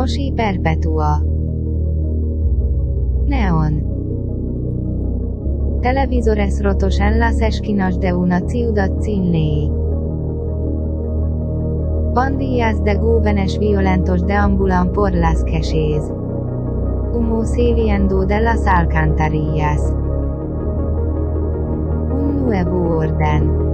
Moshi Perpetua. Neon. Televisores rotos en las esquinas de una ciudad sin ley. Pandillas de jóvenes violentos deambulan por las calles. Humo saliendo de las alcantarillas. Un nuevo orden.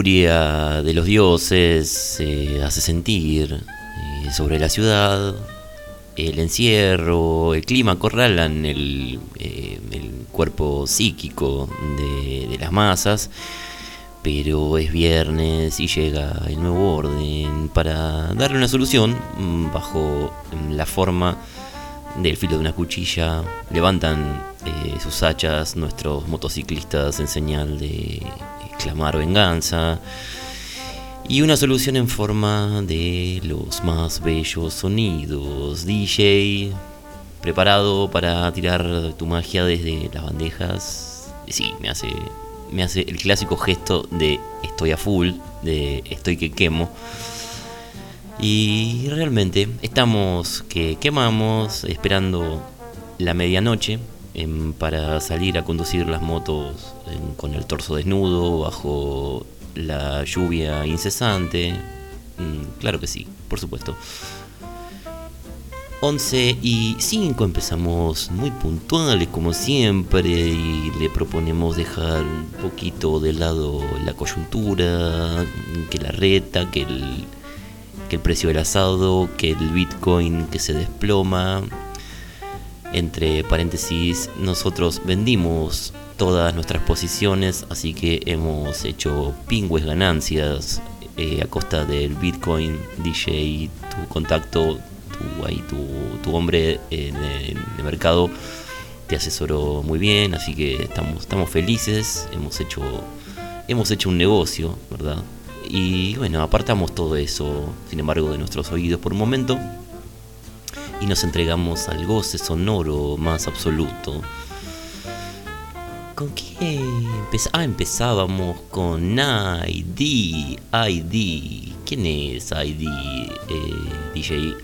De los dioses se hace sentir eh, sobre la ciudad, el encierro, el clima acorralan el, eh, el cuerpo psíquico de, las masas, pero es viernes y llega el nuevo orden para darle una solución mm, bajo la forma del filo de una cuchilla. Levantan eh, sus hachas nuestros motociclistas en señal de clamar venganza y una solución en forma de los más bellos sonidos. DJ, preparado para tirar tu magia desde las bandejas. Sí, me hace, me hace el clásico gesto de estoy a full, de estoy que quemo. Y realmente estamos que quemamos esperando la medianoche para salir a conducir las motos con el torso desnudo, bajo la lluvia incesante. Mm, claro que sí, por supuesto. 11 y 5 empezamos muy puntuales como siempre y le proponemos dejar un poquito de lado la coyuntura, que la reta, que el, que el precio del asado, que el bitcoin que se desploma, entre paréntesis, nosotros vendimos todas nuestras posiciones, así que hemos hecho pingües ganancias eh, a costa del Bitcoin, DJ, tu contacto, tu, ahí, tu, tu hombre en el mercado te asesoró muy bien, así que estamos, estamos felices, hemos hecho, hemos hecho un negocio, ¿verdad? Y bueno, apartamos todo eso, sin embargo, de nuestros oídos por un momento y nos entregamos al goce sonoro más absoluto. ¿Con qué ah, empezábamos con ID, ID. ¿Quién es ID, eh, DJ?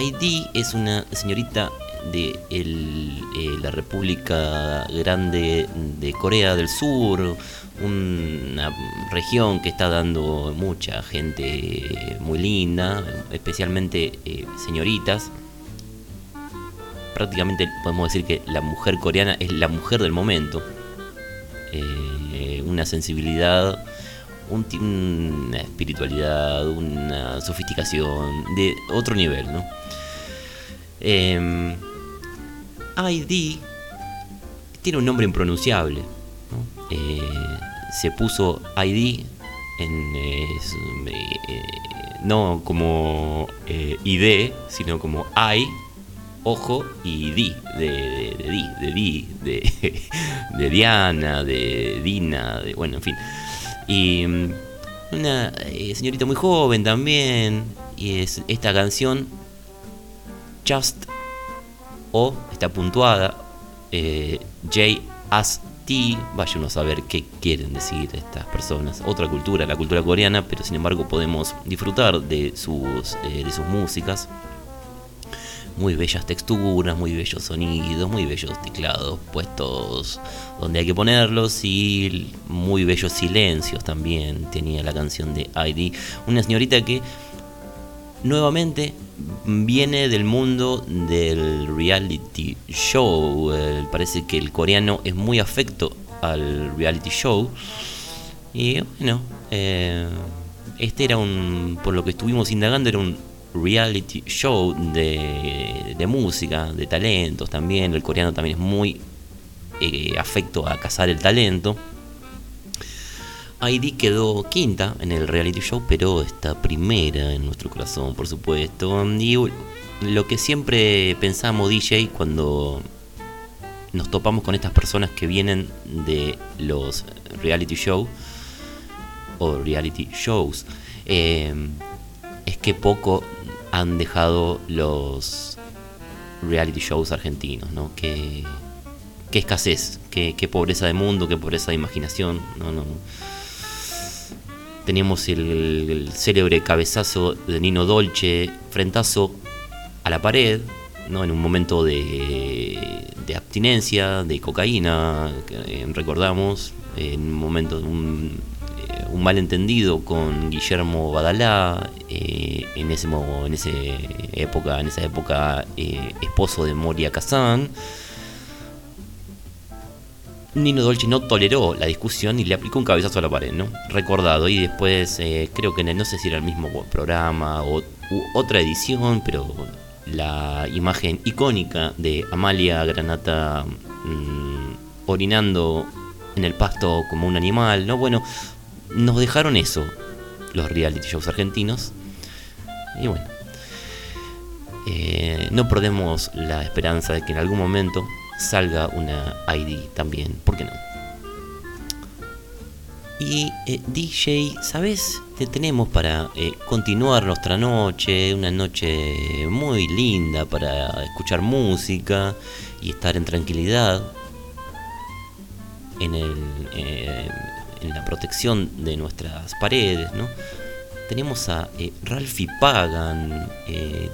ID es una señorita de eh, la República Grande de Corea del Sur, una región que está dando mucha gente muy linda, especialmente eh, señoritas. Prácticamente podemos decir que la mujer coreana es la mujer del momento. Eh, una sensibilidad, una espiritualidad, una sofisticación de otro nivel, ¿no? Em, ID tiene un nombre impronunciable. Eh, se puso ID en, eh, no como eh, ID, sino como I, ojo, y D, de, de, de, de, de, Diana, de Dina, bueno, en fin. Y mm, una señorita muy joven también, y es esta canción, Just o está puntuada J as Vaya uno a saber qué quieren decir estas personas. Otra cultura, la cultura coreana, pero sin embargo podemos disfrutar de sus, eh, de sus músicas. Muy bellas texturas, muy bellos sonidos, muy bellos teclados puestos donde hay que ponerlos y muy bellos silencios también tenía la canción de ID. Una señorita que nuevamente viene del mundo del reality show. Eh, parece que el coreano es muy afecto al reality show. Y bueno, eh, este era un, por lo que estuvimos indagando, era un reality show de, de música, de talentos también. El coreano también es muy eh, afecto a cazar el talento. ID quedó quinta en el reality show, pero está primera en nuestro corazón, por supuesto. Y lo que siempre pensamos, DJ, cuando nos topamos con estas personas que vienen de los reality shows o reality shows, eh, es que poco han dejado los reality shows argentinos, ¿no? Qué, qué escasez, qué pobreza de mundo, qué pobreza de imaginación, no, no Teníamos el, célebre cabezazo de Nino Dolce, frentazo a la pared, ¿no? en un momento de, abstinencia, de cocaína, eh, recordamos, en un momento de un, eh, malentendido con Guillermo Badalá, eh, en, ese, en, ese época, en esa época esposo de Moria Kazán. Nino Dolce no toleró la discusión y le aplicó un cabezazo a la pared, ¿no? Recordado. Y después, eh, creo que no sé si era el mismo programa o otra edición, pero la imagen icónica de Amalia Granata mm, orinando en el pasto como un animal, ¿no? Bueno, nos dejaron eso, los reality shows argentinos. Y bueno, eh, no perdemos la esperanza de que en algún momento salga una ID también, ¿por qué no? Y eh, DJ, ¿sabes? Te tenemos para eh, continuar nuestra noche, una noche muy linda para escuchar música y estar en tranquilidad, en, el, eh, la protección de nuestras paredes, ¿no? Tenemos a Ralphie Pagan.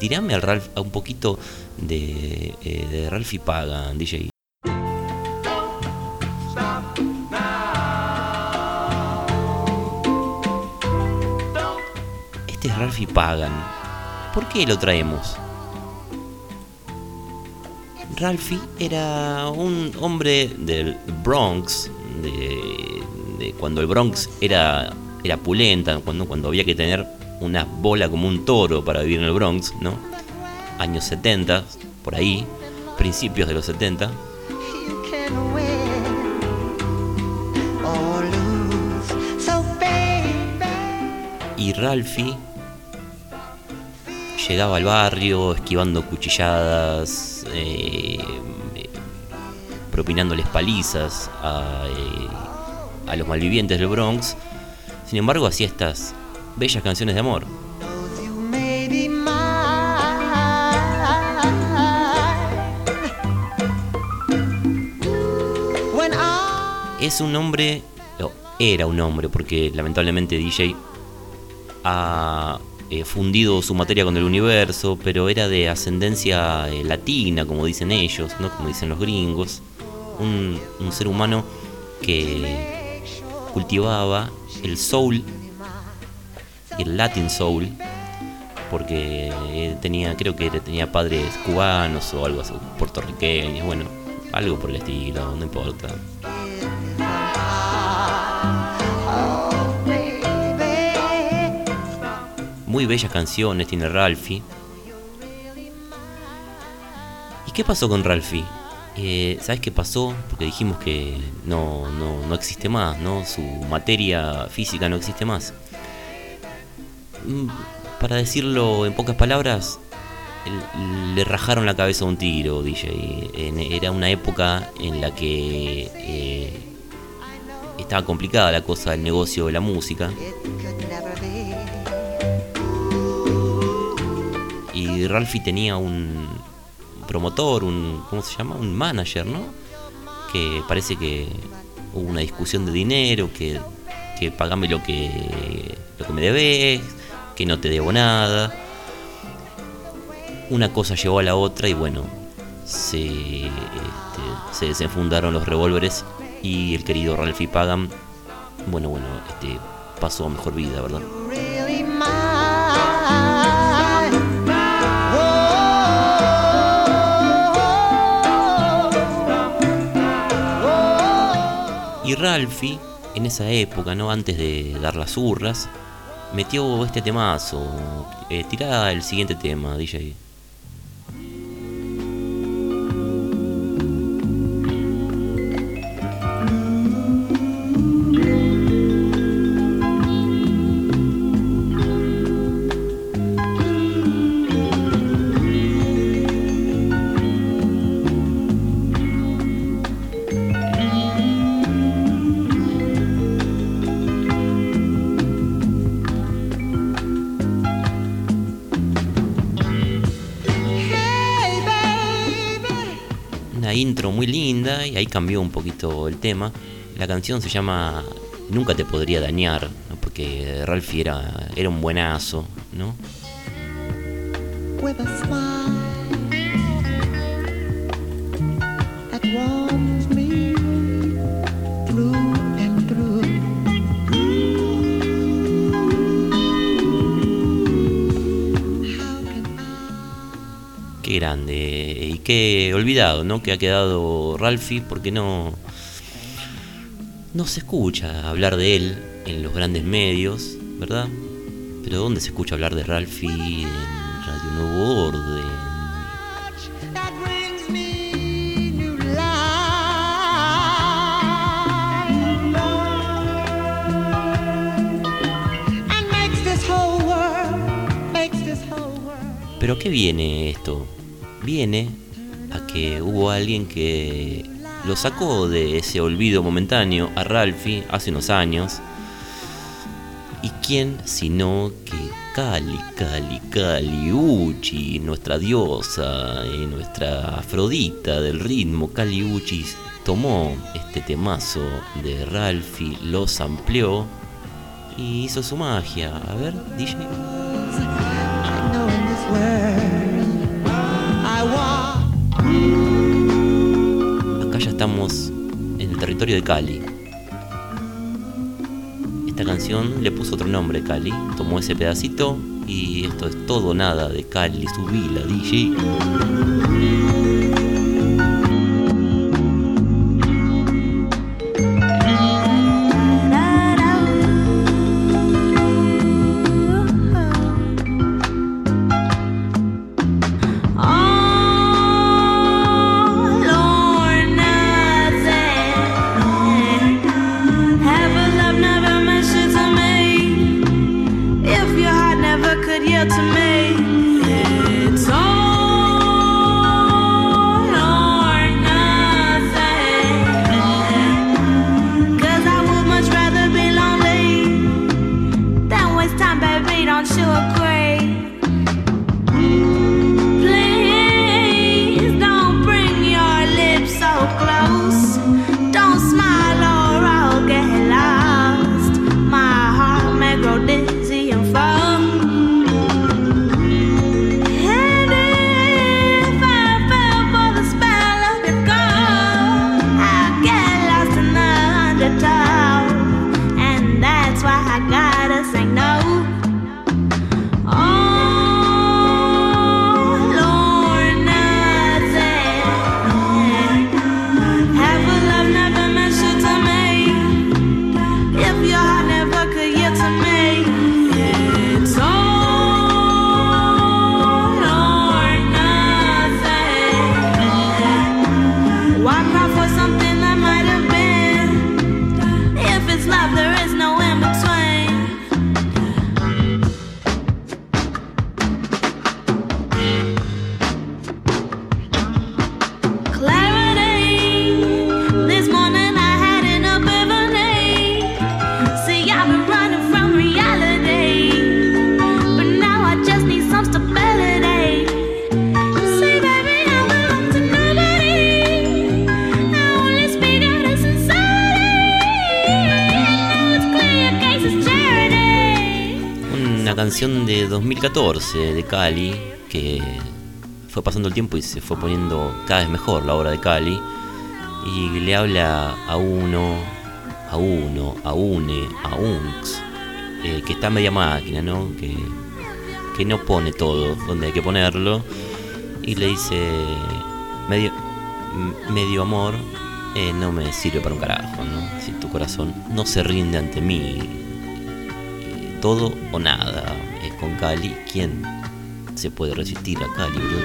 dirame al Ralph a un poquito de, eh, de Ralphie Pagan, DJ. Este es Ralphie Pagan. ¿Por qué lo traemos? Ralphie era un hombre del Bronx, de, de cuando el Bronx era, era pulenta, cuando, cuando había que tener una bola como un toro para vivir en el Bronx, ¿no? Años 70, por ahí, principios de los 70. Y Ralphie llegaba al barrio esquivando cuchilladas, eh, propinándoles palizas a, eh, a los malvivientes del Bronx. Sin embargo, hacía estas bellas canciones de amor. Es un hombre, era un hombre, porque lamentablemente DJ ha eh, fundido su materia con el universo, pero era de ascendencia eh, latina, como dicen ellos, ¿no? como dicen los gringos. Un, un ser humano que cultivaba el soul, el latin soul, porque eh, tenía, creo que tenía padres cubanos o algo así, puertorriqueños, bueno, algo por el estilo, no importa. Muy bellas canciones tiene Ralphie. ¿Y qué pasó con Ralphie? Eh, ¿Sabes qué pasó? Porque dijimos que no, no, no existe más, ¿no? Su materia física no existe más. Mm, Para decirlo en pocas palabras, le rajaron la cabeza a un tiro, DJ. Era una época en la que eh, estaba complicada la cosa del negocio de la música. Y Ralphie tenía un promotor, un. ¿Cómo se llama? Un manager, ¿no? Que parece que hubo una discusión de dinero, que, que pagame lo que, lo que me debes, que no te debo nada. Una cosa llevó a la otra y bueno, se, este, se desenfundaron los revólveres y el querido Ralphie Pagan, bueno, bueno, este, pasó a mejor vida, ¿verdad? Y Ralphie, en esa época, ¿no? Antes de dar las urras, metió este temazo. Eh, el siguiente tema, DJ. Ahí cambió un poquito el tema. La canción se llama Nunca te podría dañar, ¿no? porque Ralphie era, era un buenazo, ¿no? grande y qué olvidado, ¿no? Que ha quedado Ralphie porque no no se escucha hablar de él en los grandes medios, ¿verdad? Pero ¿dónde se escucha hablar de Ralphie en Radio Nuevo Orden? Pero ¿qué viene esto? Viene que hubo alguien que lo sacó de ese olvido momentáneo a Ralphie hace unos años. ¿Y quién sino que Cali, Cali, Cali Uchi, nuestra diosa, eh, nuestra Afrodita del ritmo, Cali Uchi, tomó este temazo de Ralphie, lo amplió y hizo su magia. A ver, DJ. Estamos en el territorio de Cali. Esta canción le puso otro nombre Cali, tomó ese pedacito y esto es todo nada de Cali, su vila, DJ. 2014 de Cali, que fue pasando el tiempo y se fue poniendo cada vez mejor la obra de Cali. Y le habla a uno, a uno, a une, a unx, eh, que está media máquina, ¿no? Que, que no pone todo donde hay que ponerlo. Y le dice, medio, medio amor, eh, no me sirve para un carajo, ¿no? Si tu corazón no se rinde ante mí, eh, todo o nada Cali. ¿Quién se puede resistir a Cali, bro?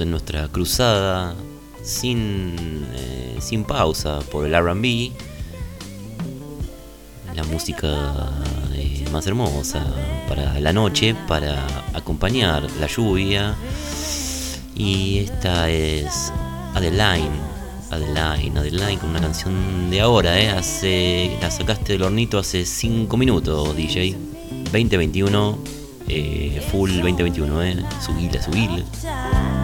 En nuestra cruzada sin, eh, sin pausa por el RB. La música eh, más hermosa para la noche, para acompañar la lluvia. Y esta es Adeline. Adeline, Adeline con una canción de ahora, ¿eh? Hace, la sacaste del hornito hace 5 minutos, DJ. 2021, eh, full 2021, ¿eh? Subila, subila.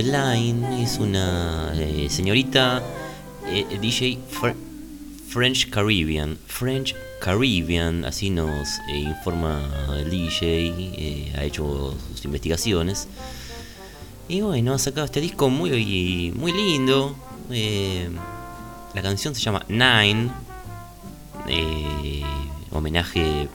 Y Adeline es una eh, señorita eh, DJ Fr- French Caribbean. French Caribbean, así nos eh, informa el DJ, ha hecho sus investigaciones. Y bueno, ha sacado este disco muy, muy lindo. la canción se llama Nine. homenaje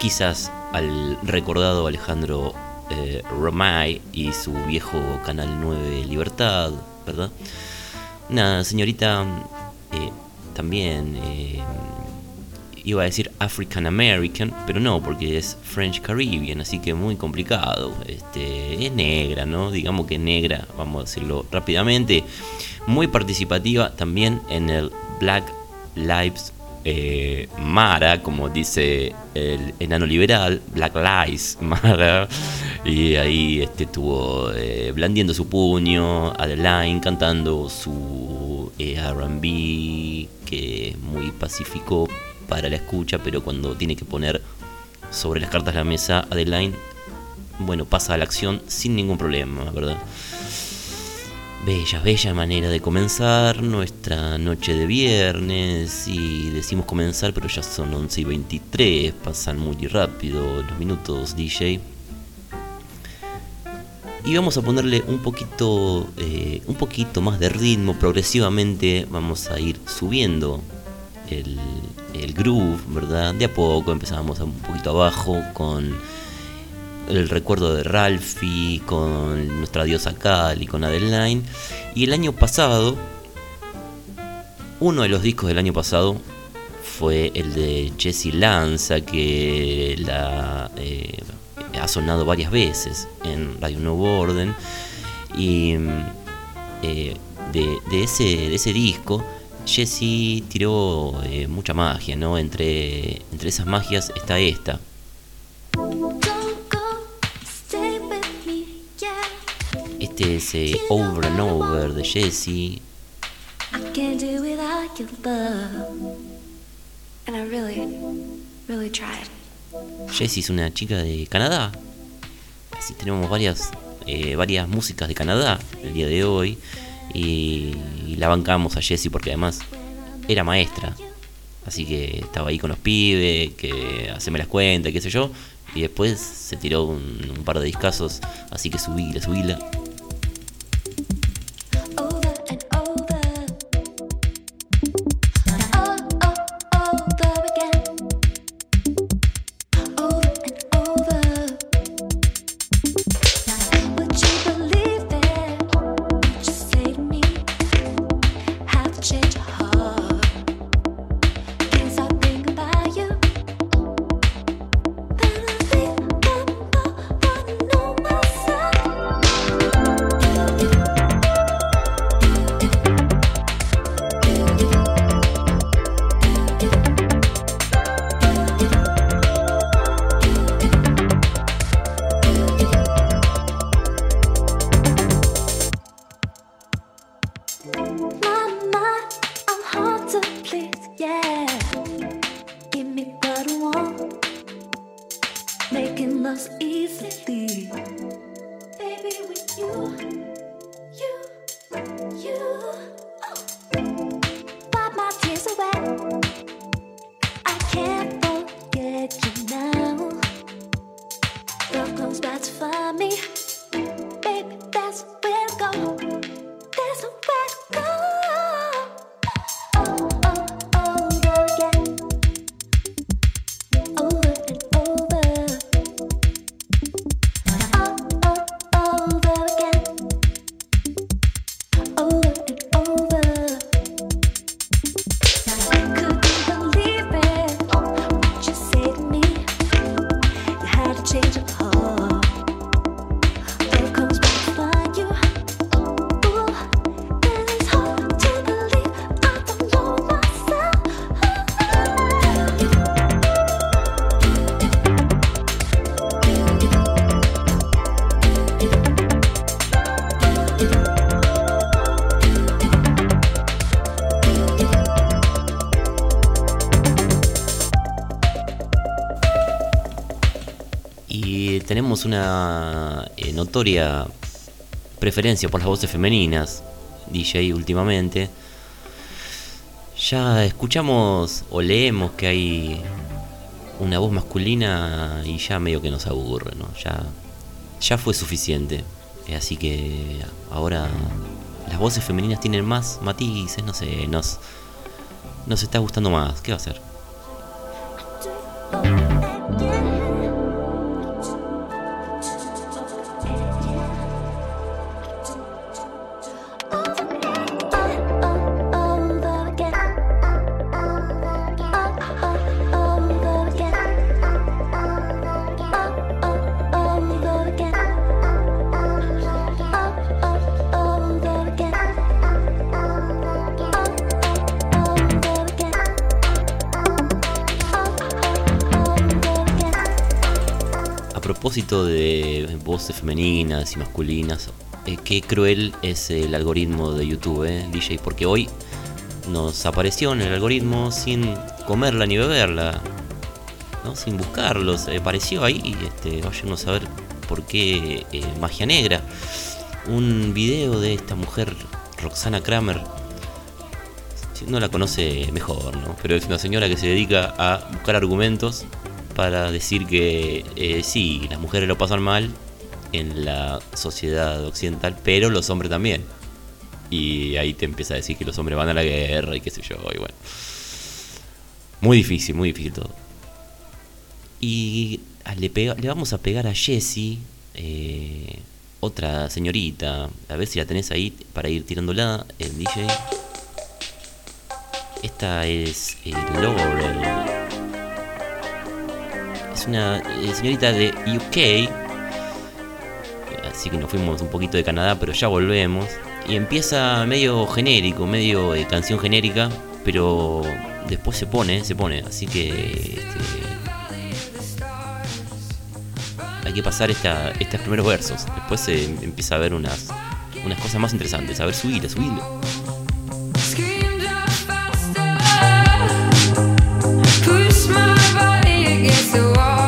quizás al recordado Alejandro eh, Romay y su viejo Canal 9 Libertad, ¿verdad? Una señorita eh, también eh, iba a decir African American, pero no, porque es French Caribbean, así que muy complicado. Este, es negra, ¿no? Digamos que negra, vamos a decirlo rápidamente. Muy participativa también en el Black Lives eh, Mara, como dice el enano liberal, Black Lives Mara. Y ahí este, estuvo eh, blandiendo su puño, Adeline cantando su eh, RB, que es muy pacífico para la escucha, pero cuando tiene que poner sobre las cartas la mesa, Adeline, bueno, pasa a la acción sin ningún problema, ¿verdad? Bella, bella manera de comenzar nuestra noche de viernes. Y decimos comenzar, pero ya son 11 y 23, pasan muy rápido los minutos, DJ. Y vamos a ponerle un poquito, eh, un poquito más de ritmo, progresivamente vamos a ir subiendo el, el groove, ¿verdad? De a poco empezamos un poquito abajo con el recuerdo de Ralphie, con nuestra diosa Cal y con Adeline. Y el año pasado, uno de los discos del año pasado fue el de Jessie Lanza, que la, eh, ha sonado varias veces en Radio Nuevo Orden. Y eh, de, ese, de ese disco, Jessie tiró eh, mucha magia, ¿no? Entre, entre esas magias está esta. Your love. And I really, really tried. Jessie es una chica de Canadá. Así tenemos varias, eh, varias músicas de Canadá el día de hoy. Y, y la bancamos a Jessie porque además era maestra. Así que estaba ahí con los pibes, que haceme las cuentas, qué sé yo. Y después se tiró un, un par de discazos. Así que subíla, subíla. Me. Eh, notoria preferencia por las voces femeninas, DJ últimamente. Ya escuchamos o leemos que hay una voz masculina y ya medio que nos aburre, ¿no? Ya, ya fue suficiente. Eh, Así que ahora las voces femeninas tienen más matices, no sé, nos, nos está gustando más. ¿Qué va a hacer? Femeninas y masculinas, eh, qué cruel es el algoritmo de YouTube, eh, DJ, porque hoy nos apareció en el algoritmo sin comerla ni beberla, ¿no? sin buscarlo, se apareció ahí, este, vayan a saber por qué eh, magia negra. Un video de esta mujer, Roxana Kramer, no la conoce mejor, ¿no? Pero es una señora que se dedica a buscar argumentos para decir que eh, sí, las mujeres lo pasan mal en la sociedad occidental, pero los hombres también. Y ahí te empieza a decir que los hombres van a la guerra y qué sé yo, y bueno. Muy difícil, muy difícil todo. Y le, pega- le vamos a pegar a Jessie, eh, otra señorita, a ver si la tenés ahí para ir tirándola, el DJ. Esta es eh, Laurel. Es una eh, señorita de UK. Así que nos fuimos un poquito de Canadá, pero ya volvemos. Y empieza medio genérico, medio eh, canción genérica, pero después se pone, se pone. Así que este, hay que pasar esta, estos primeros versos. Después se empieza a ver unas, unas cosas más interesantes. A ver, my body against the wall.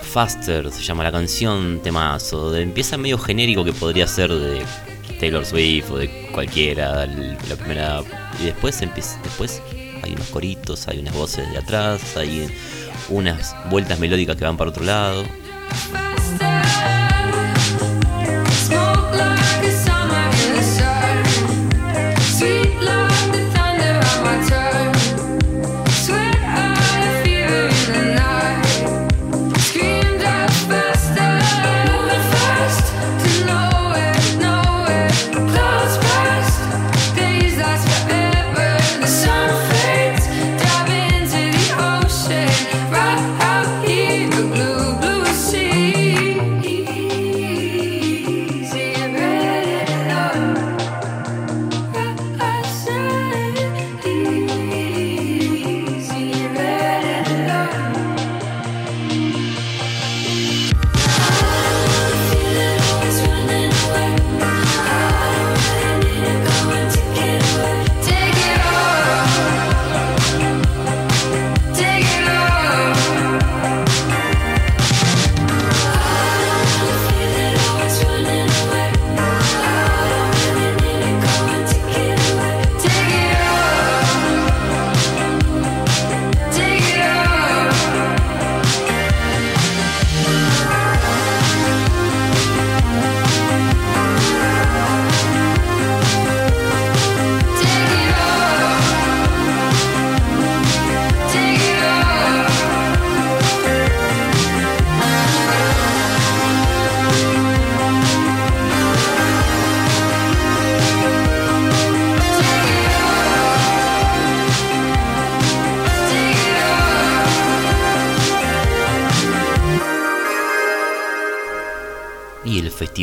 Faster se llama la canción temazo. De- Empieza medio genérico que podría ser de Taylor Swift o de cualquiera. La primera. Y después empieza. Después hay unos coritos, hay unas voces de atrás, hay unas vueltas melódicas que van para otro lado.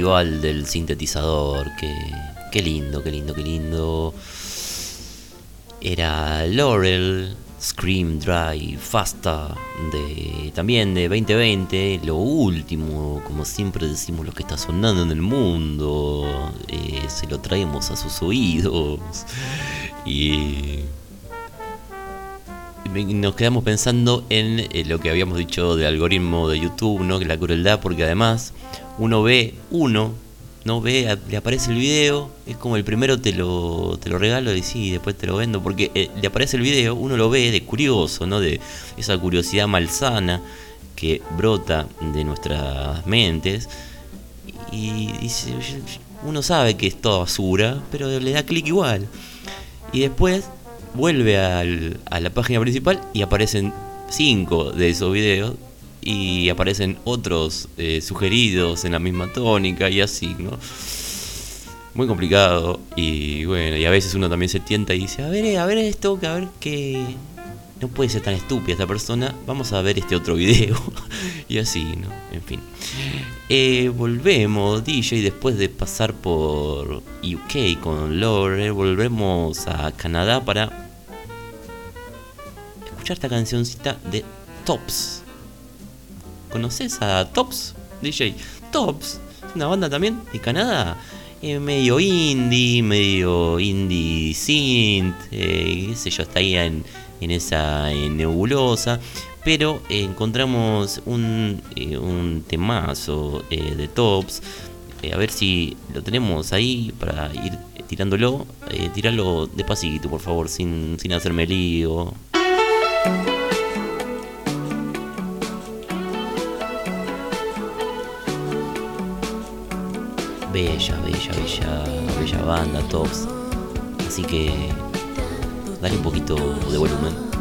Del sintetizador. Que, qué lindo, qué lindo, qué lindo. Era Laurel, Scream Dry, Fasta, de, también de 2020. Lo último, como siempre decimos, lo que está sonando en el mundo. eh, se lo traemos a sus oídos. Y nos quedamos pensando en eh, lo que habíamos dicho del algoritmo de YouTube, ¿no? Que la crueldad, porque además uno ve uno, no ve, le aparece el video, es como el primero te lo, te lo regalo y sí, después te lo vendo, porque eh, le aparece el video, uno lo ve de curioso, ¿no? De esa curiosidad malsana que brota de nuestras mentes y uno sabe que es toda basura, pero le da clic igual. Y después vuelve a la página principal y aparecen cinco de esos videos y aparecen otros eh, sugeridos en la misma tónica y así, ¿no? Muy complicado y bueno, y a veces uno también se tienta y dice, a ver, eh, a ver esto, a ver que no puede ser tan estúpida esta persona, vamos a ver este otro video y así, ¿no? En fin. Eh, volvemos, DJ, después de pasar por UK con Lore, volvemos a Canadá para escuchar esta cancioncita de Tops. ¿Conoces a Tops, DJ? Tops, una banda también de Canadá. eh, medio indie, medio indie synth, eh, qué yo, está ahí en, en esa nebulosa. Pero eh, encontramos un, eh, un temazo de Tops. A ver si lo tenemos ahí para ir tirándolo. Tiralo despacito, por favor, sin, sin hacerme lío. Bella, bella, bella, bella banda, Tops. Así que dale un poquito de volumen.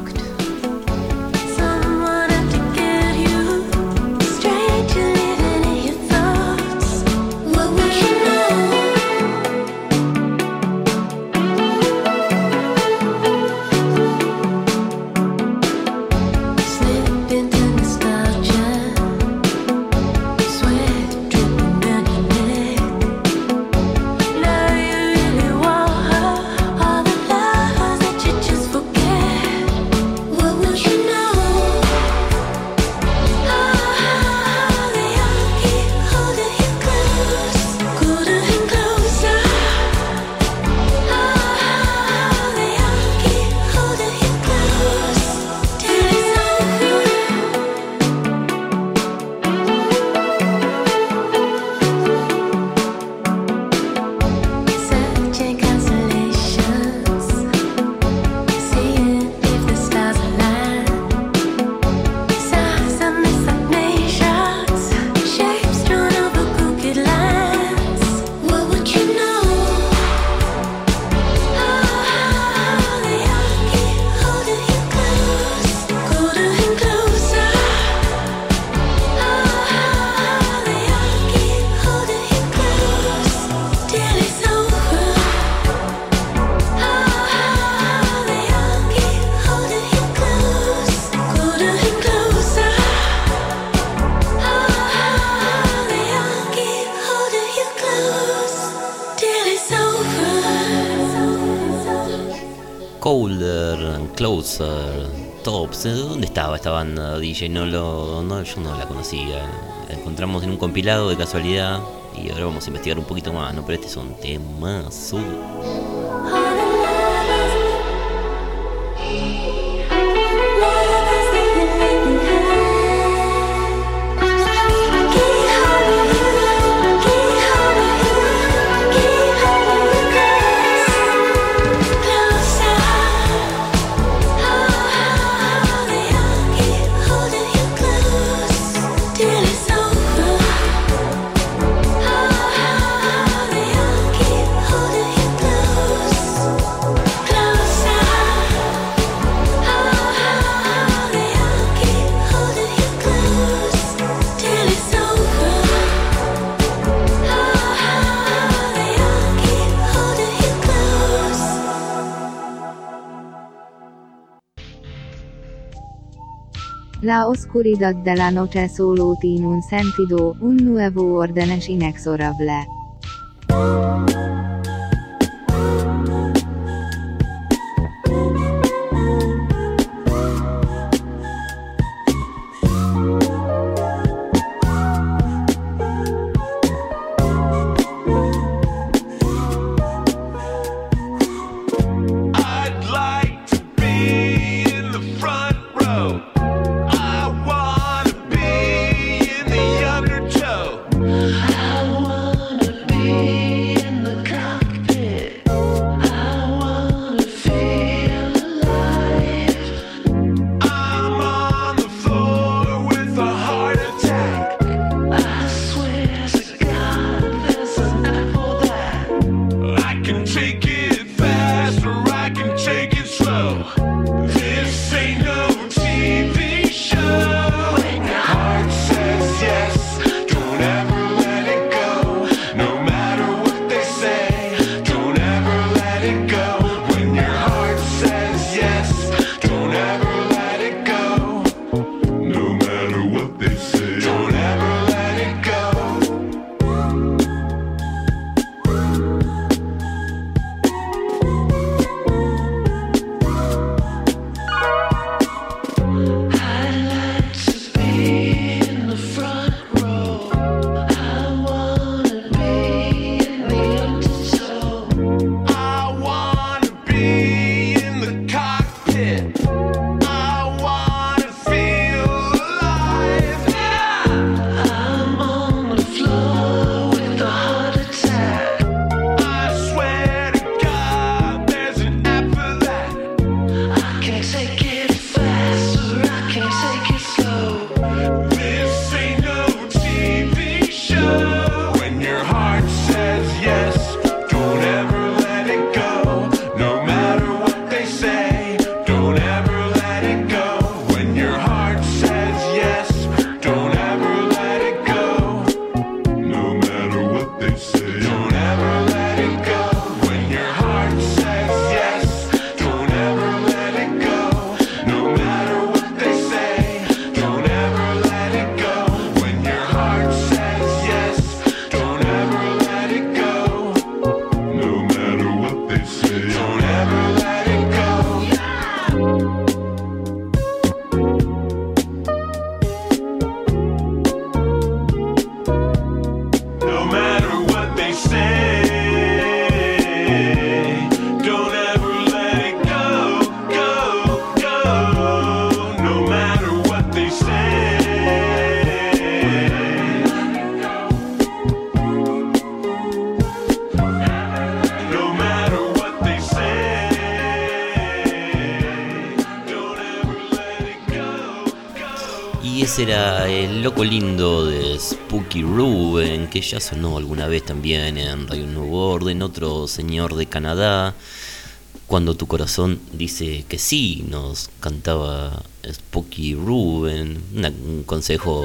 Esta banda, DJ? No lo, no, yo no la conocía. La encontramos en un compilado de casualidad y ahora vamos a investigar un poquito más, ¿no? Pero este es un temazo. La oscuridad de la noche solo tiene un sentido, un nuevo orden es inexorable. Era el loco lindo de Spooky Ruben, que ya sonó alguna vez también en Radio Nuevo Orden, otro señor de Canadá. Cuando tu corazón dice que sí, nos cantaba Spooky Ruben. Un consejo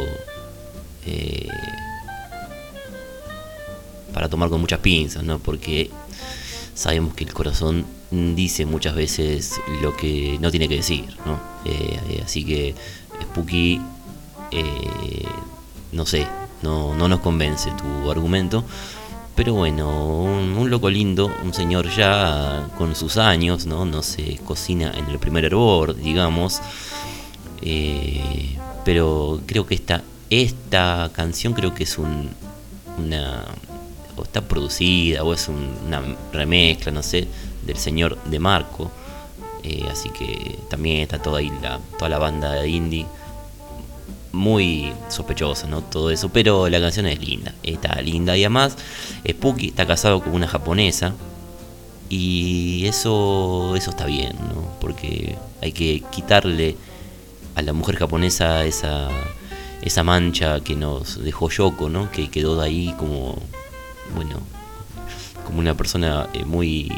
eh, para tomar con muchas pinzas, ¿no? Porque sabemos que el corazón dice muchas veces lo que no tiene que decir, ¿no? Eh, eh, así que Spooky, eh, no sé, no, no nos convence tu argumento. Pero bueno, un, loco lindo, un señor ya con sus años, ¿no? No se cocina en el primer hervor, digamos. Eh, pero creo que esta, esta canción creo que es un, una... o está producida o es un- una remezcla, no sé, del señor de Marco. Eh, así que también está toda la, toda la banda indie muy sospechosa, ¿no? Todo eso, pero la canción es linda, está linda y además Spooky está casado con una japonesa y eso eso está bien, ¿no? Porque hay que quitarle a la mujer japonesa esa esa mancha que nos dejó Yoko, ¿no? Que quedó de ahí como bueno, como una persona eh, muy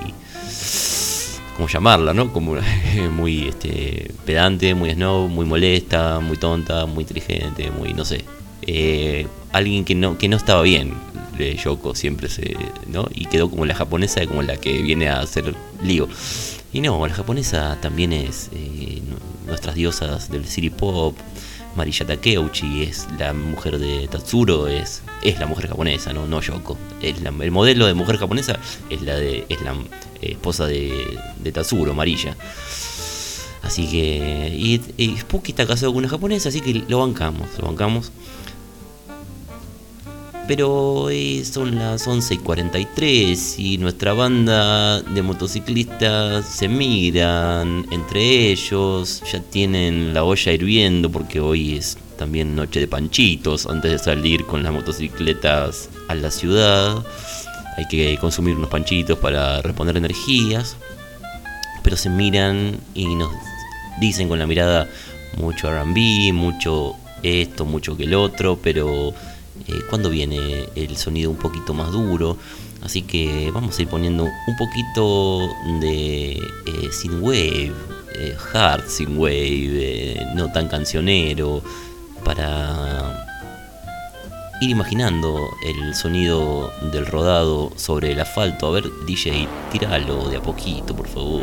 ¿cómo llamarla, no? Como muy este, pedante, muy snob, muy molesta, muy tonta, muy inteligente, muy, no sé. eh, alguien que no, que no estaba bien de Yoko siempre se, ¿no? Y quedó como la japonesa, como la que viene a hacer lío. Y no, la japonesa también es eh, nu- nuestras diosas del city pop. Marilla Takeuchi es la mujer de Tatsuro, es, es la mujer japonesa, no, no Yoko. El modelo de mujer japonesa es la de es la eh, esposa de, de Tatsuro, Marilla. Así que. Y, y Spooky está casado con una japonesa, así que lo bancamos, lo bancamos. Pero eh, son las 11 y 43 y nuestra banda de motociclistas se miran entre ellos, ya tienen la olla hirviendo porque hoy es también noche de panchitos antes de salir con las motocicletas a la ciudad. Hay que consumir unos panchitos para reponer energías. Pero se miran y nos dicen con la mirada mucho RB, mucho esto, mucho que el otro, pero eh, cuando viene el sonido un poquito más duro. Así que vamos a ir poniendo un poquito de eh, synthwave, eh, hard synthwave, eh, no tan cancionero, para ir imaginando el sonido del rodado sobre el asfalto. A ver, DJ, tíralo de a poquito, por favor.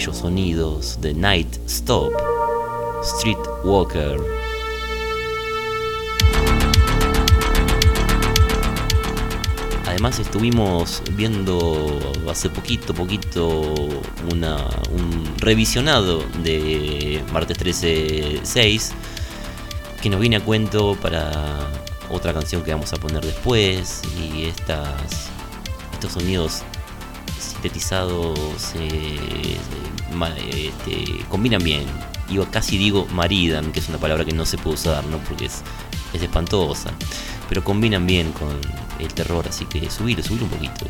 Sonidos de Night Stop, Street Walker. Además estuvimos viendo hace poquito, poquito, una, un revisionado de martes 13.6 que nos viene a cuento para otra canción que vamos a poner después y estas, estos sonidos sintetizados eh, este, combinan bien. Iba casi digo maridan, que es una palabra que no se puede usar, ¿no? Porque es, es espantosa. Pero combinan bien con el terror, así que subilo, subilo un poquito.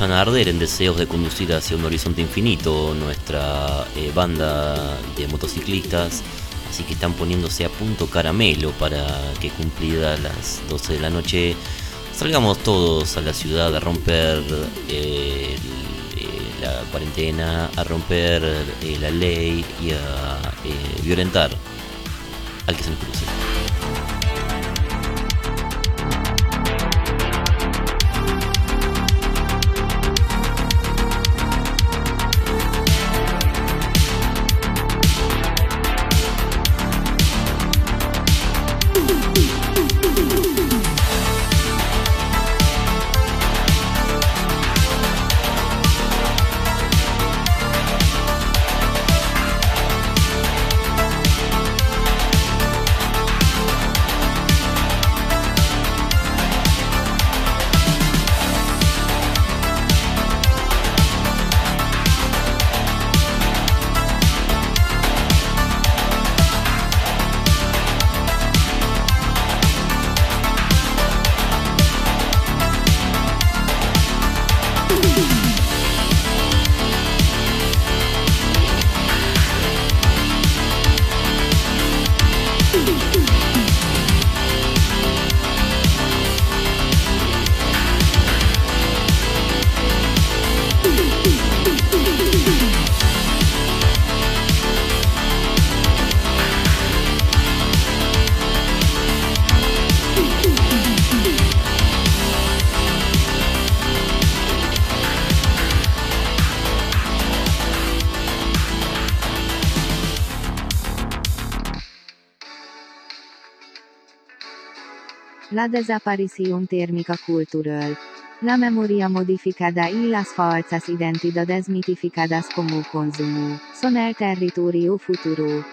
A arder en deseos de conducir hacia un horizonte infinito nuestra eh, banda de motociclistas, así que están poniéndose a punto caramelo para que cumplidas las 12 de la noche salgamos todos a la ciudad a romper eh, eh, la cuarentena, a romper la ley y a violentar al que se nos cruce. La desaparición térmica cultural. La memoria modificada y las falsas identidades mitificadas como consumo son el territorio futuro.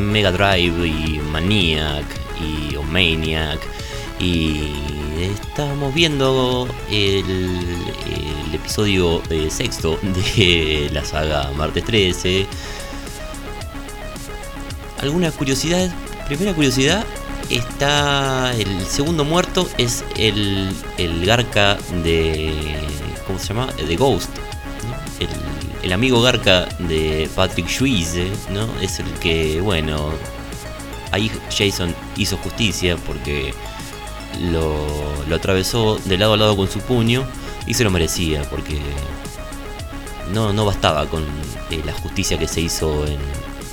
Mega Drive y Maniac y o Maniac y estamos viendo el, episodio eh, sexto de la saga Martes 13. ¿Alguna curiosidad? Primera curiosidad, está el segundo muerto es el, el Garca de... ¿Cómo se llama? De Ghost. El amigo Garca de Patrick Swayze, ¿no? Es el que, bueno, ahí Jason hizo justicia porque lo, lo atravesó de lado a lado con su puño y se lo merecía porque no, no bastaba con eh, la justicia que se hizo en,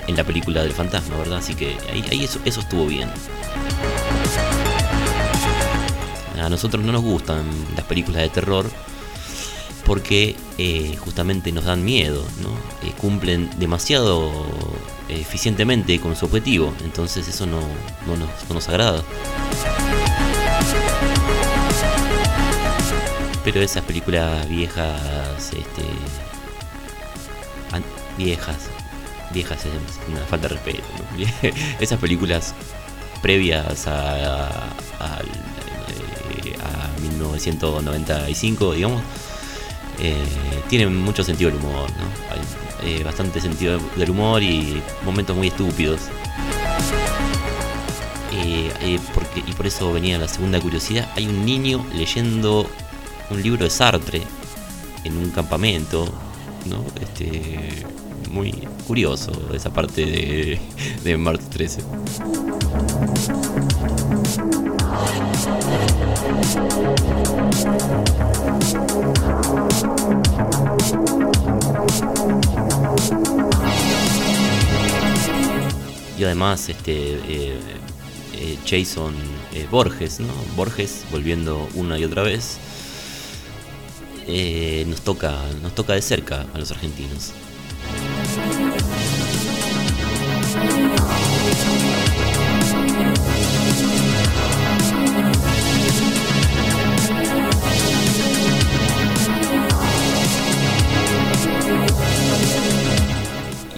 en la película del fantasma, ¿verdad? Así que ahí, ahí eso, eso estuvo bien. A nosotros no nos gustan las películas de terror porque eh, justamente nos dan miedo, ¿no? Eh, cumplen demasiado eh, eficientemente con su objetivo, entonces eso no, no nos, no nos agrada. Pero esas películas viejas, este, viejas, viejas es una falta de respeto, ¿no? esas películas previas a, a, eh, a 1995, digamos, eh, tienen mucho sentido del humor, eh, bastante sentido del humor y momentos muy estúpidos. Eh, eh, y por eso venía la segunda curiosidad. Hay un niño leyendo un libro de Sartre en un campamento. Este, muy curioso esa parte de, de Martes 13. Y además, este eh, eh, Jason eh, Borges, ¿no? Borges volviendo una y otra vez. nos toca, nos toca de cerca a los argentinos.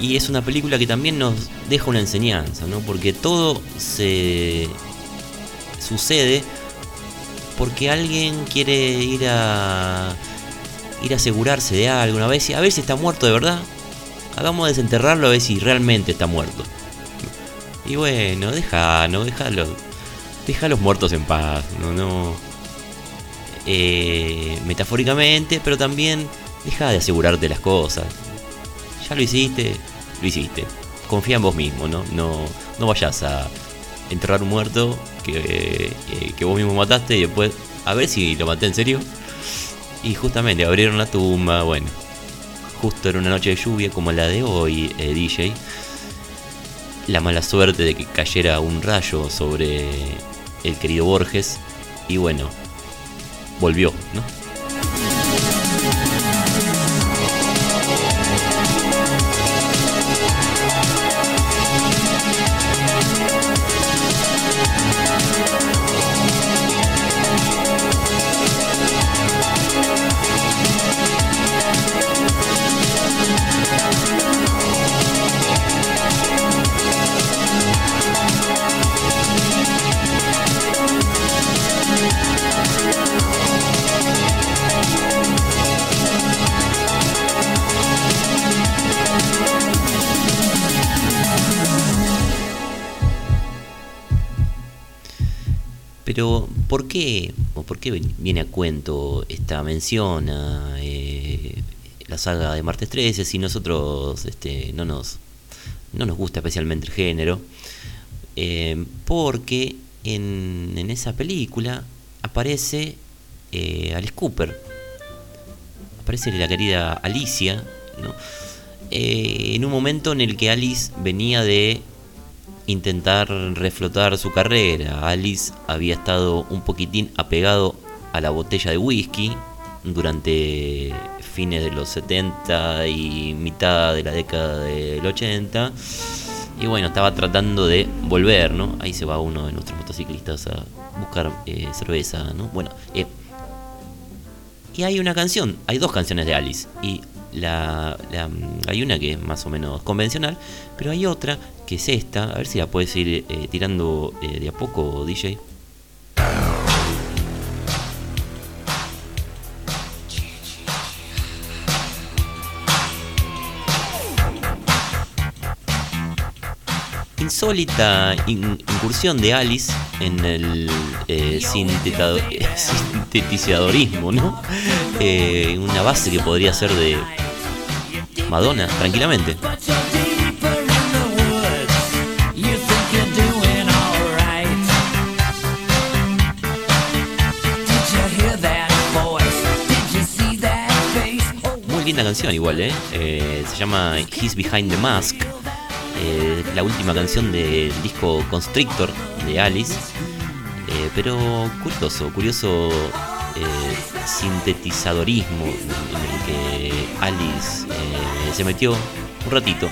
Y es una película que también nos deja una enseñanza, ¿no? Porque todo se sucede porque alguien quiere ir a ir a asegurarse de algo vez y a ver si está muerto de verdad. Hagamos desenterrarlo a ver si realmente está muerto. Y bueno, déjalo, déjalo. Deja a los muertos en paz, no, no. Eh, metafóricamente, pero también deja de asegurarte las cosas. Ya lo hiciste, lo hiciste. Confía en vos mismo, ¿no? No, no vayas a enterrar un muerto que, eh, que vos mismo mataste y después a ver si lo maté en serio. Y justamente abrieron la tumba, bueno. justo era una noche de lluvia como la de hoy, eh, DJ. La mala suerte de que cayera un rayo sobre el querido Borges. Y bueno, volvió, ¿no? Pero, ¿por qué, o por qué viene a cuento esta mención a eh, la saga de Martes 13 si nosotros este, no, nos, no nos gusta especialmente el género? Eh, porque en, en esa película aparece eh, Alice Cooper, aparece la querida Alicia, en un momento en el que Alice venía de intentar reflotar su carrera. Alice había estado un poquitín apegado a la botella de whisky durante fines de los 70 y mitad de la década del 80. Y bueno, estaba tratando de volver, ¿no? Ahí se va uno de nuestros motociclistas a buscar eh, cerveza, ¿no? Bueno, eh, y hay una canción, hay dos canciones de Alice. Y la, la- hay una que es más o menos convencional, pero hay otra que es esta. A ver si la puedes ir eh, tirando eh, de a poco, DJ. Insólita in- incursión de Alice en el eh, eh, sintetizadorismo, ¿no? Eh, una base que podría ser de Madonna, tranquilamente. Muy linda canción igual, ¿eh? Eh, se llama He's Behind the Mask. Eh, la última canción del disco Constrictor de Alice. Eh, pero curioso, curioso eh, sintetizadorismo en el que Alice se metió un ratito.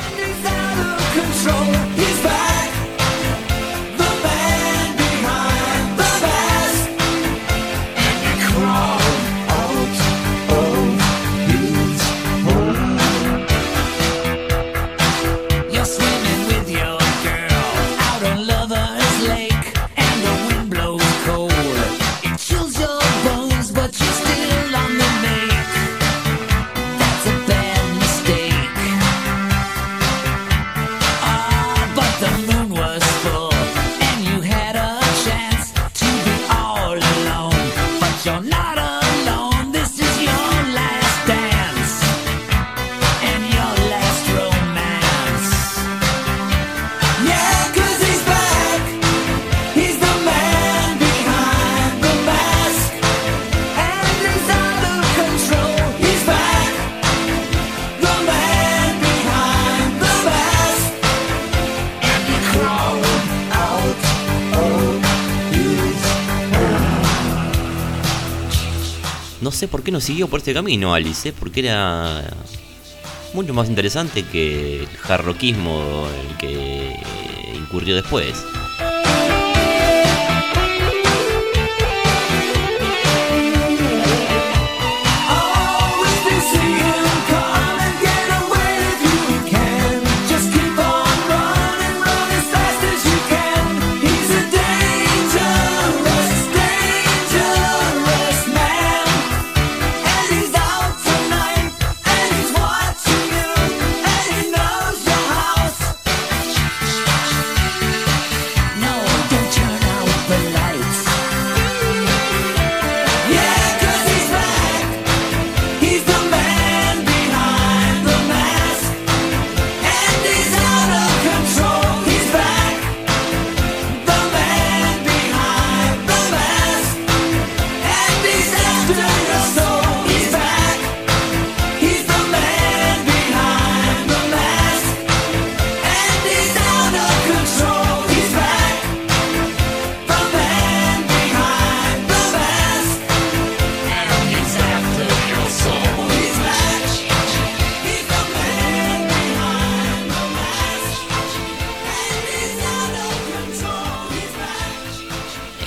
Por qué no siguió por este camino Alice, porque era mucho más interesante que el jarroquismo el que incurrió después.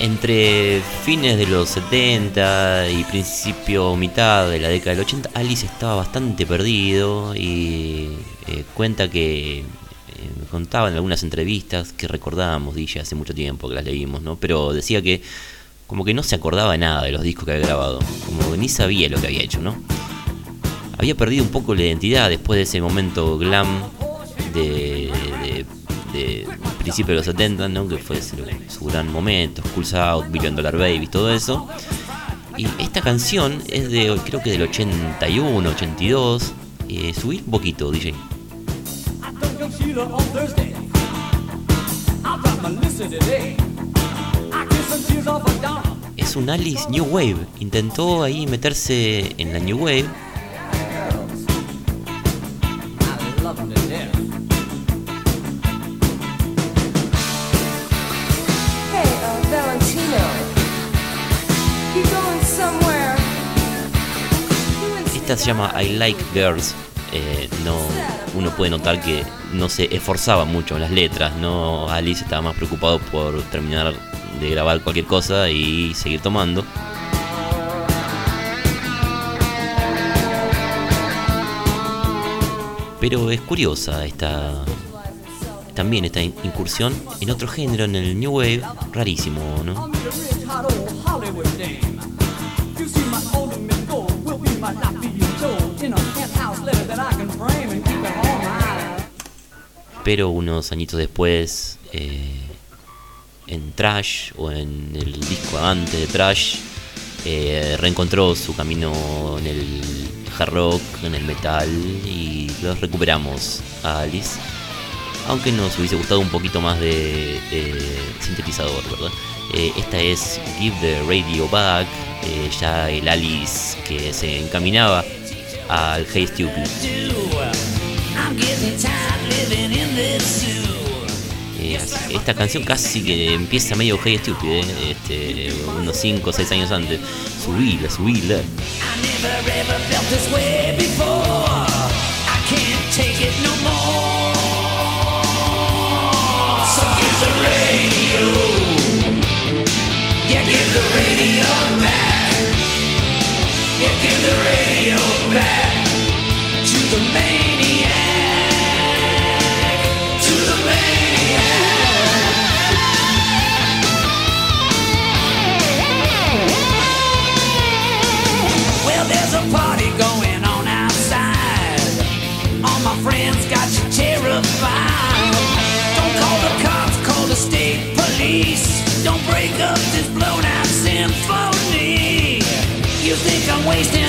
Entre fines de los 70 y principio mitad de la década del 80, Alice estaba bastante perdido y eh, cuenta que eh, contaba en algunas entrevistas que recordábamos DJ hace mucho tiempo que las leímos, ¿no? Pero decía que como que no se acordaba nada de los discos que había grabado, como que ni sabía lo que había hecho, ¿no? Había perdido un poco la identidad después de ese momento glam de, de, de principio de los 70, ¿no? Que fue su, gran momento, Schools Out, Billion Dollar Baby, todo eso. Y esta canción es de, creo que del 81, 82. Eh, subí un poquito, DJ. Es un Alice New Wave. Intentó ahí meterse en la New Wave. Esta se llama I Like Girls. Eh, no, uno puede notar que no se esforzaba mucho en las letras. No, Alice estaba más preocupado por terminar de grabar cualquier cosa y seguir tomando. Pero es curiosa esta también esta in- incursión en otro género, en el New Wave, rarísimo, ¿no? Pero unos añitos después, eh, en Trash o en el disco antes de Trash, eh, reencontró su camino en el hard rock, en el metal y los recuperamos a Alice. Aunque nos hubiese gustado un poquito más de sintetizador, ¿verdad? Eh, esta es Give the Radio Back, ya el Alice que se encaminaba al Hey Stupid. Eh, esta canción casi que empieza medio Hey Stupid, eh, este, unos 5 o 6 años antes. Subila, subila. Well, Don't break up this blown out symphony. You think I'm wasting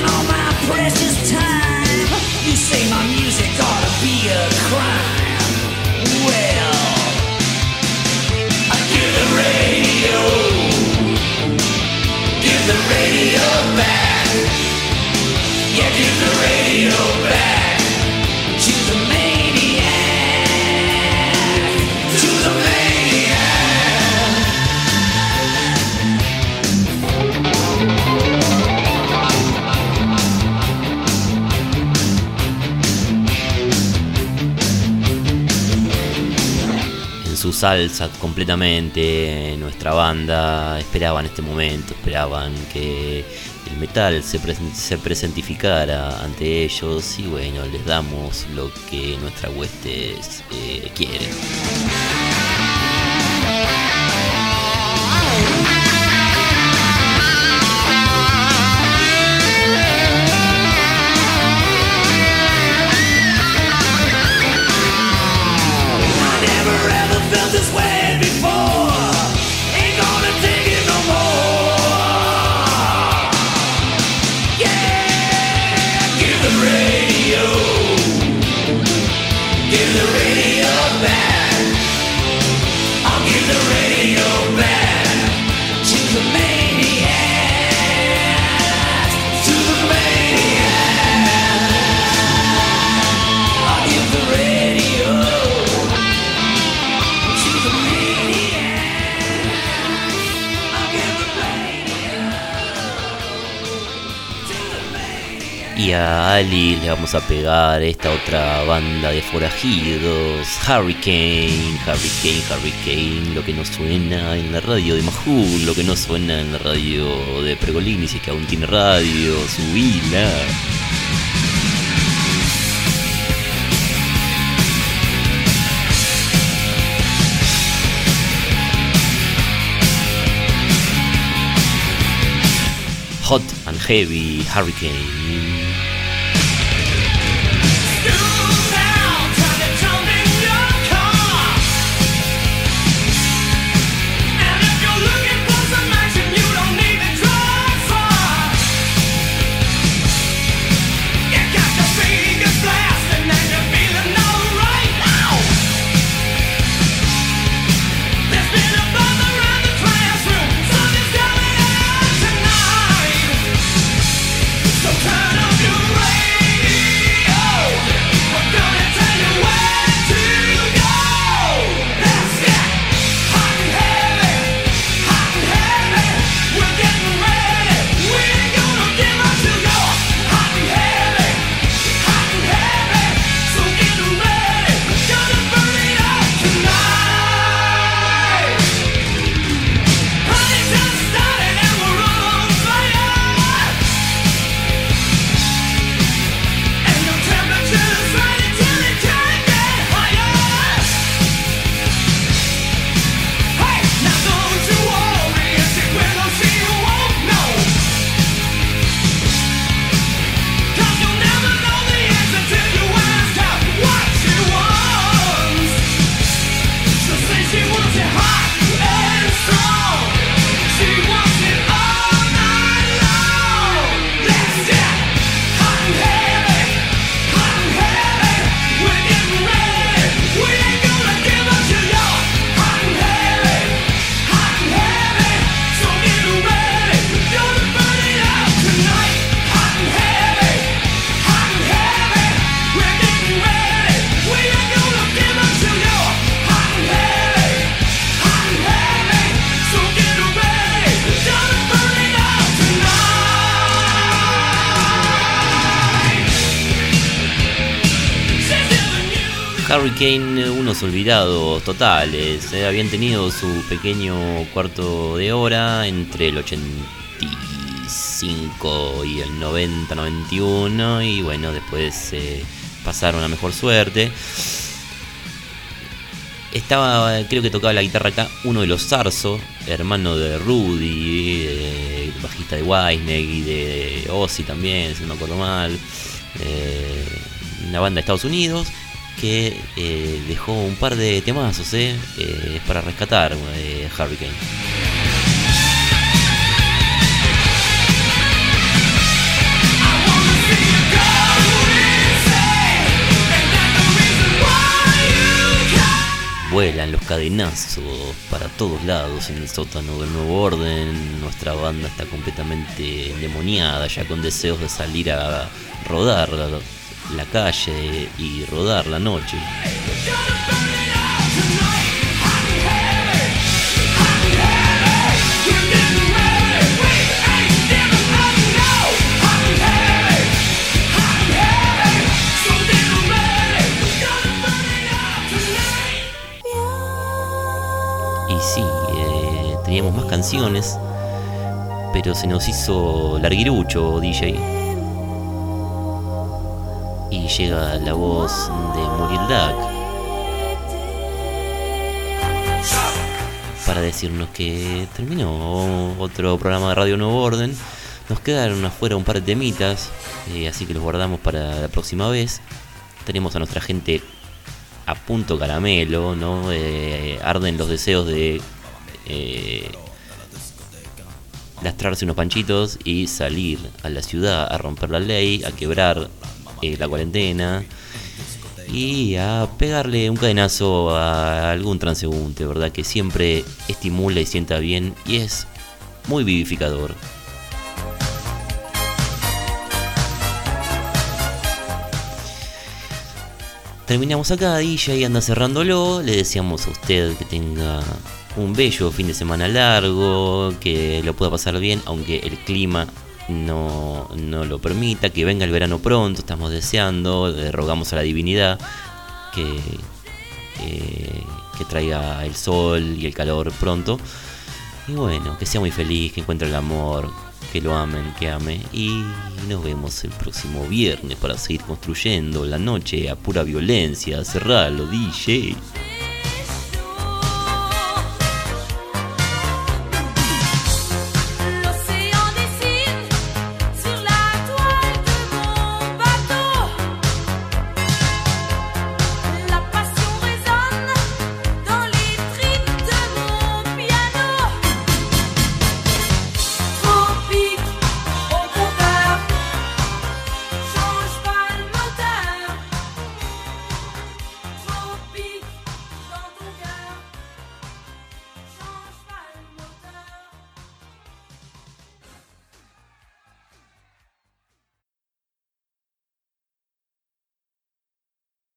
salsa completamente. Nuestra banda esperaban este momento, esperaban que el metal se, presen- se presentificara ante ellos y bueno, les damos lo que nuestra hueste eh, quiere. A Ali le vamos a pegar esta otra banda de forajidos, Hurricane, Hurricane, Hurricane, lo que no suena en la radio de Majul, lo que no suena en la radio de Pregolini, si es que aún tiene radio, subila. Hot and Heavy Hurricane. Hurricane, unos olvidados totales. eh, Habían tenido su pequeño cuarto de hora entre el 85 y el 90-91. Y bueno, después eh, pasaron a mejor suerte. Estaba, creo que tocaba la guitarra acá, uno de los Zarzo, hermano de Rudy, eh, bajista de Wisneg y de Ozzy también, si no me acuerdo mal. Eh, una banda de Estados Unidos que eh, dejó un par de temazos eh, eh, para rescatar eh, Hurricane. Vuelan los cadenazos para todos lados en el sótano del nuevo orden. Nuestra banda está completamente endemoniada, ya con deseos de salir a rodar la, calle y rodar la noche. Y sí, eh, teníamos más canciones, pero se nos hizo larguirucho, DJ. Llega la voz de Murildak para decirnos que terminó otro programa de Radio Nuevo Orden. Nos quedaron afuera un par de temitas, eh, así que los guardamos para la próxima vez. Tenemos a nuestra gente a punto caramelo, ¿no? Eh, arden los deseos de eh, lastrarse unos panchitos y salir a la ciudad a romper la ley, a quebrar eh, la cuarentena y a pegarle un cadenazo a algún transeúnte, ¿verdad? Que siempre estimula y sienta bien y es muy vivificador. Terminamos acá, DJ anda cerrándolo. Le deseamos a usted que tenga un bello fin de semana largo, que lo pueda pasar bien, aunque el clima no, no lo permita, que venga el verano pronto, estamos deseando, le rogamos a la divinidad que, eh, que traiga el sol y el calor pronto. Y bueno, que sea muy feliz, que encuentre el amor, que lo amen, que ame. Y nos vemos el próximo viernes para seguir construyendo la noche a pura violencia. Cerralo, DJ.